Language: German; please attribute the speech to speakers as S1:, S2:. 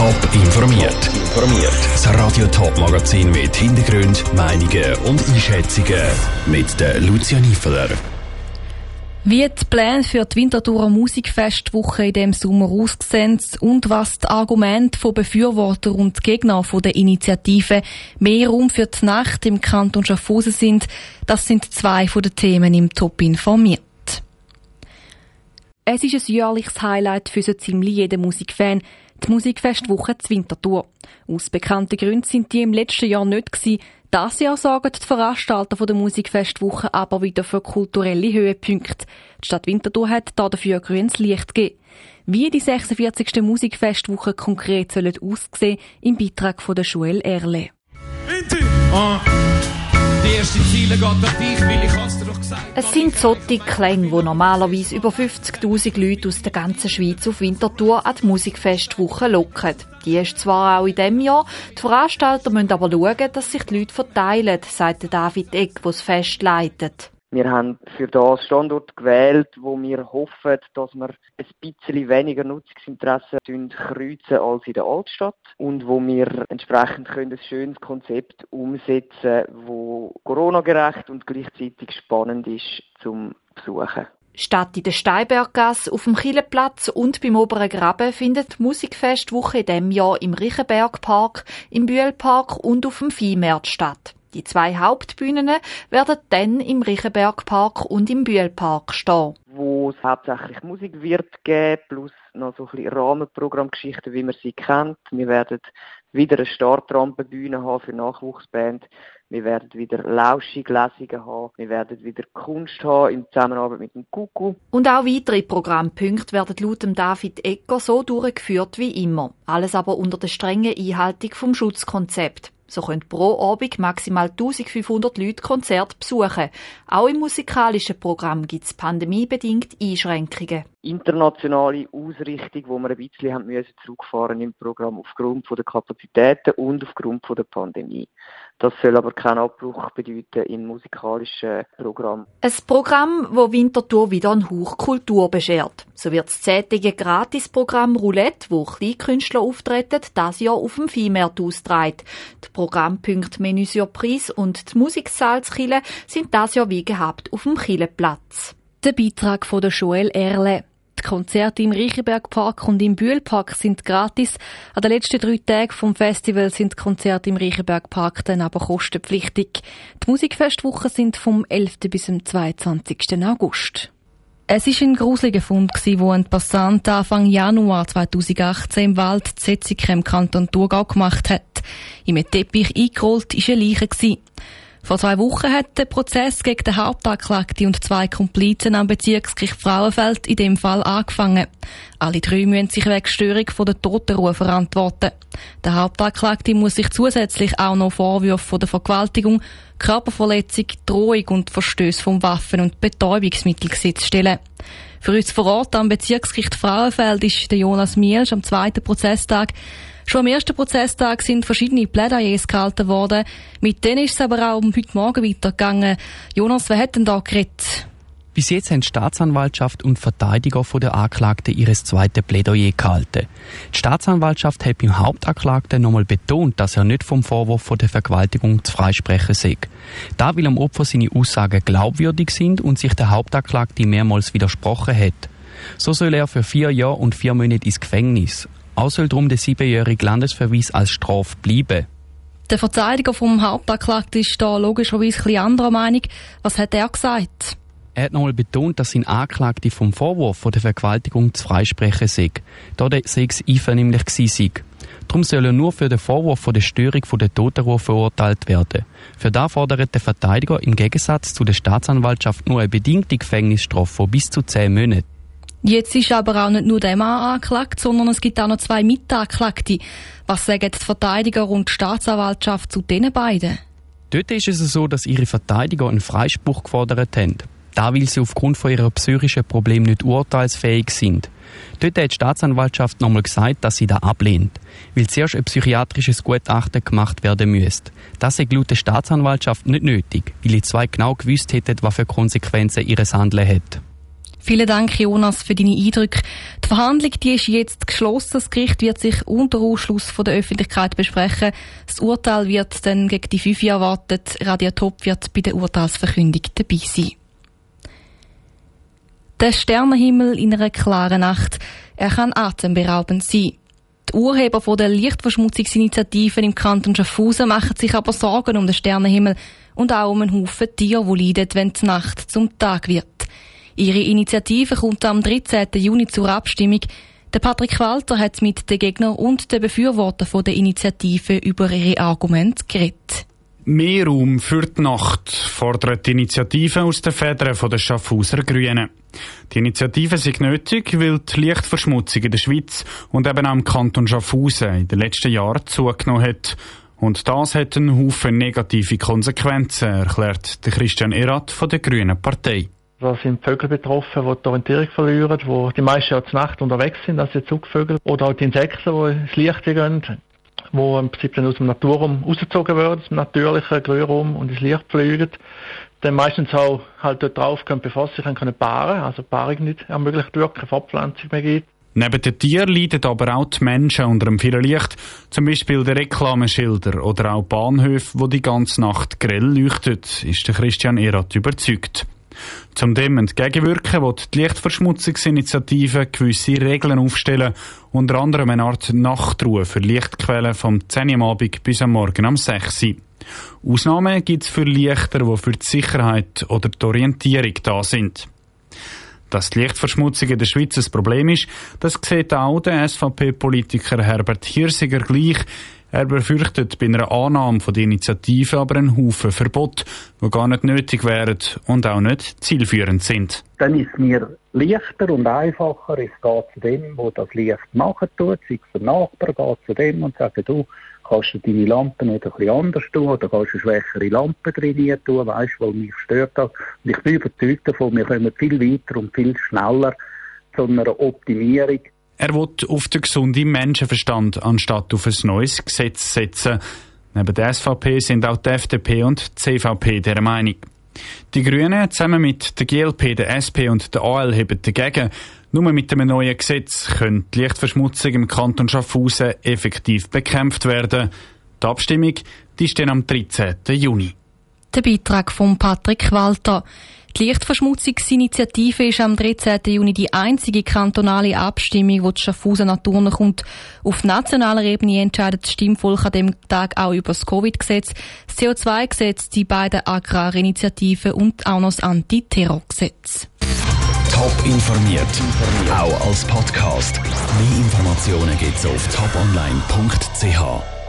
S1: Top informiert. Informiert. Das Radio Top Magazin mit Hintergrund, Meinungen und Einschätzungen mit der Lucia Niefeler.
S2: Wie die Pläne für die Winterthurer Musikfestwoche in dem Sommer aussehen und was die Argumente von Befürworter und Gegner von der Initiative mehr Raum für die Nacht im Kanton Schaffhausen sind, das sind zwei von den Themen im Top informiert. Es ist ein jährliches Highlight für so ziemlich jeden Musikfan, die Musikfestwoche zur Winterthur. Aus bekannten Gründen sind die im letzten Jahr nicht gewesen. Das Jahr sorgen die Veranstalter der Musikfestwoche aber wieder für kulturelle Höhepunkte. Die Stadt Winterthur hat dafür grünes Licht gegeben. Wie die 46. Musikfestwoche konkret sollen aussehen, im Beitrag von der Joel Erle.
S3: Winter! Ah.
S4: Es sind solche Klänge, die normalerweise über 50.000 Leute aus der ganzen Schweiz auf Winterthur an die Musikfestwoche locken. Die ist zwar auch in diesem Jahr, die Veranstalter müssen aber schauen, dass sich die Leute verteilen, sagt David Egg, der das Fest leitet.
S5: Wir haben für das Standort gewählt, wo wir hoffen, dass wir ein bisschen weniger Nutzungsinteressen kreuzen als in der Altstadt und wo wir entsprechend können ein schönes Konzept umsetzen, wo Corona-gerecht und gleichzeitig spannend ist zum Besuchen.
S4: Statt in der Steinberggasse, auf dem Killeplatz und beim Oberen Graben findet die Musikfestwoche in diesem Jahr im Riechenbergpark, im Bühlpark und auf dem Viehmarkt statt. Die zwei Hauptbühnen werden dann im Riechenbergpark und im Bühlpark stehen.
S5: Wo es hauptsächlich Musik wird geben, plus noch so ein bisschen Rahmenprogrammgeschichten, wie man sie kennt. Wir werden wieder eine Startrampenbühne haben für Nachwuchsband. Wir werden wieder lauschige Lesungen haben. Wir werden wieder Kunst haben in Zusammenarbeit mit dem Kuku.
S4: Und auch weitere Programmpunkte werden laut David Ecker so durchgeführt wie immer. Alles aber unter der strengen Einhaltung vom Schutzkonzept. So können pro Abend maximal 1500 Leute Konzerte besuchen. Auch im musikalischen Programm gibt es pandemiebedingt Einschränkungen.
S5: Internationale Ausrichtung, wo wir ein bisschen haben müssen zurückfahren im Programm aufgrund der Kapazitäten und aufgrund der Pandemie. Das soll aber keinen Abbruch bedeuten im musikalischen Programm.
S4: Ein Programm, wo Winterthur wieder einen Hauch Kultur beschert. So wird das zehntägige Gratisprogramm Roulette, wo Kleinkünstler auftreten, das Jahr auf dem Viehmarkt austragen. Die Programmpunkte Menü Surprise und die Musiksalzkille sind das Jahr wie gehabt auf dem Killeplatz.
S2: Der Beitrag von der Joel Erle. Die Konzerte im Reichenbergpark und im Bühlpark sind gratis. An den letzten drei Tagen vom Festival sind Konzerte im Reichenbergpark dann aber kostenpflichtig. Die Musikfestwochen sind vom 11. bis zum 22. August. Es war ein gruseliger Fund, wo ein Passant Anfang Januar 2018 im Wald Zetzike im Kanton Thurgau gemacht hat. Im Teppich eingerollt war eine Leiche. Vor zwei Wochen hat der Prozess gegen den Hauptanklagten und zwei Komplizen am Bezirksgericht Frauenfeld in dem Fall angefangen. Alle drei müssen sich wegen Störung von der Totenruhe verantworten. Der Hauptanklagte muss sich zusätzlich auch noch Vorwürfe von der Vergewaltigung, Körperverletzung, Drohung und Verstöß vom Waffen- und Betäubungsmittelgesetz stellen. Für uns vor Ort am Bezirksgericht Frauenfeld ist der Jonas Mielsch am zweiten Prozesstag Schon am ersten Prozesstag sind verschiedene Plädoyers gehalten worden. Mit denen ist es aber auch um heute Morgen weitergegangen. Jonas, wer hat denn da geredet?
S6: Bis jetzt haben die Staatsanwaltschaft und Verteidiger von der Anklagten ihres zweiten Plädoyer gehalten. Die Staatsanwaltschaft hat beim Hauptanklagten nochmal betont, dass er nicht vom Vorwurf von der Vergewaltigung zu freisprechen sei. Da will am Opfer seine Aussagen glaubwürdig sind und sich der Hauptanklagte mehrmals widersprochen hat. So soll er für vier Jahre und vier Monate ins Gefängnis. Darum der siebenjährige Landesverweis als Strafe bleiben.
S2: Der Verteidiger vom Hauptanklagten ist da logischerweise ein anderer Meinung. Was hat er gesagt?
S6: Er hat nochmal betont, dass sein Anklagte vom Vorwurf von der Vergewaltigung zu freisprechen sei. Da sei es einvernehmlich gewesen Darum soll er nur für den Vorwurf von der Störung von der Totenruhe verurteilt werden. Für da fordert der Verteidiger im Gegensatz zu der Staatsanwaltschaft nur eine bedingte Gefängnisstrafe von bis zu zehn Monaten.
S2: Jetzt ist aber auch nicht nur der Mann angeklagt, sondern es gibt auch noch zwei Mitanklagte. Was sagen die Verteidiger und die Staatsanwaltschaft zu diesen beiden?
S6: Dort ist es so, dass ihre Verteidiger einen Freispruch gefordert haben. Da weil sie aufgrund von ihrer psychischen Probleme nicht urteilsfähig sind. Dort hat die Staatsanwaltschaft nochmal gesagt, dass sie da ablehnt, weil zuerst ein psychiatrisches Gutachten gemacht werden müsste. Das ist laut der Staatsanwaltschaft nicht nötig, weil die zwei genau gewusst hätten, was für Konsequenzen ihres Handeln hat.
S2: Vielen Dank, Jonas, für deine Eindrücke. Die Verhandlung die ist jetzt geschlossen. Das Gericht wird sich unter Ausschluss von der Öffentlichkeit besprechen. Das Urteil wird dann gegen die fünf Jahre erwartet. Radio Top wird bei der Urteilsverkündung dabei sein. Der Sternenhimmel in einer klaren Nacht, er kann atemberaubend sein. Die Urheber der Lichtverschmutzungsinitiativen im Kanton Schaffhausen machen sich aber Sorgen um den Sternenhimmel und auch um einen Haufen Tiere, die leiden, wenn die Nacht zum Tag wird. Ihre Initiative kommt am 13. Juni zur Abstimmung. Der Patrick Walter hat mit den Gegnern und den Befürwortern der Initiative über ihre Argumente geredet.
S7: Mehr Raum für die Nacht fordert die Initiative aus den Federn der Schaffhauser Grünen. Die Initiative ist nötig, weil die Lichtverschmutzung in der Schweiz und eben auch im Kanton Schaffhausen in den letzten Jahren zugenommen hat. Und das hat einen Haufen negative Konsequenzen, erklärt Christian Erat von der Grünen Partei.
S8: Da sind Vögel betroffen, die die Orientierung verlieren, die die meisten ja zur Nacht unterwegs sind, also die Zugvögel. Oder auch die Insekten, die ins Licht gehen, die im Prinzip dann aus dem Naturraum rausgezogen werden, aus dem natürlichen Grünraum und ins Licht fliegen. Dann meistens auch halt dort drauf können, bevor sie sich können paaren, also Paarung nicht ermöglicht wird, keine Fortpflanzung mehr gibt.
S7: Neben den Tieren leiden aber auch die Menschen unter dem vielen Licht, zum Beispiel die Reklameschilder oder auch Bahnhöfe, wo die ganze Nacht grell leuchten, ist der Christian Erath überzeugt. Zum dem entgegenwirken will die Lichtverschmutzungsinitiative gewisse Regeln aufstellen, unter anderem eine Art Nachtruhe für Lichtquellen vom 10 Uhr Abend bis am Morgen am 6 Uhr. Ausnahmen gibt es für Lichter, die für die Sicherheit oder die Orientierung da sind. Dass die Lichtverschmutzung in der Schweiz ein Problem ist, das sieht auch der SVP-Politiker Herbert Hirsiger gleich. Er befürchtet bei einer Annahme von der Initiative aber einen Haufen Verbot, die gar nicht nötig wären und auch nicht zielführend sind.
S9: Dann ist mir leichter und einfacher, es geht zu dem, wo das Licht machen tut, sei es der Nachbar, geht zu dem und sagt, du kannst du deine Lampe nicht ein bisschen anders tun oder kannst du eine schwächere Lampe drin tun, weißt du, weil mich stört das. Und ich bin überzeugt davon, wir kommen viel weiter und viel schneller zu einer Optimierung
S7: er will auf den gesunden Menschenverstand anstatt auf ein neues Gesetz setzen. Neben der SVP sind auch die FDP und die CVP der Meinung. Die Grünen zusammen mit der GLP, der SP und der AL heben dagegen. Nur mit einem neuen Gesetz könnte die Lichtverschmutzung im Kanton Schaffhausen effektiv bekämpft werden. Die Abstimmung die dann am 13. Juni.
S2: Der Beitrag von Patrick Walter. Die Lichtverschmutzungsinitiative ist am 13. Juni die einzige kantonale Abstimmung, wo die Schaffhausen Natur kommt. Auf nationaler Ebene entscheidet das Stimmvolk an dem Tag auch über das Covid-Gesetz, das CO2-Gesetz, die beiden Agrarinitiativen und auch noch das Antiterrorgesetz.
S1: Top informiert, auch als Podcast. Mehr Informationen gibt's auf toponline.ch.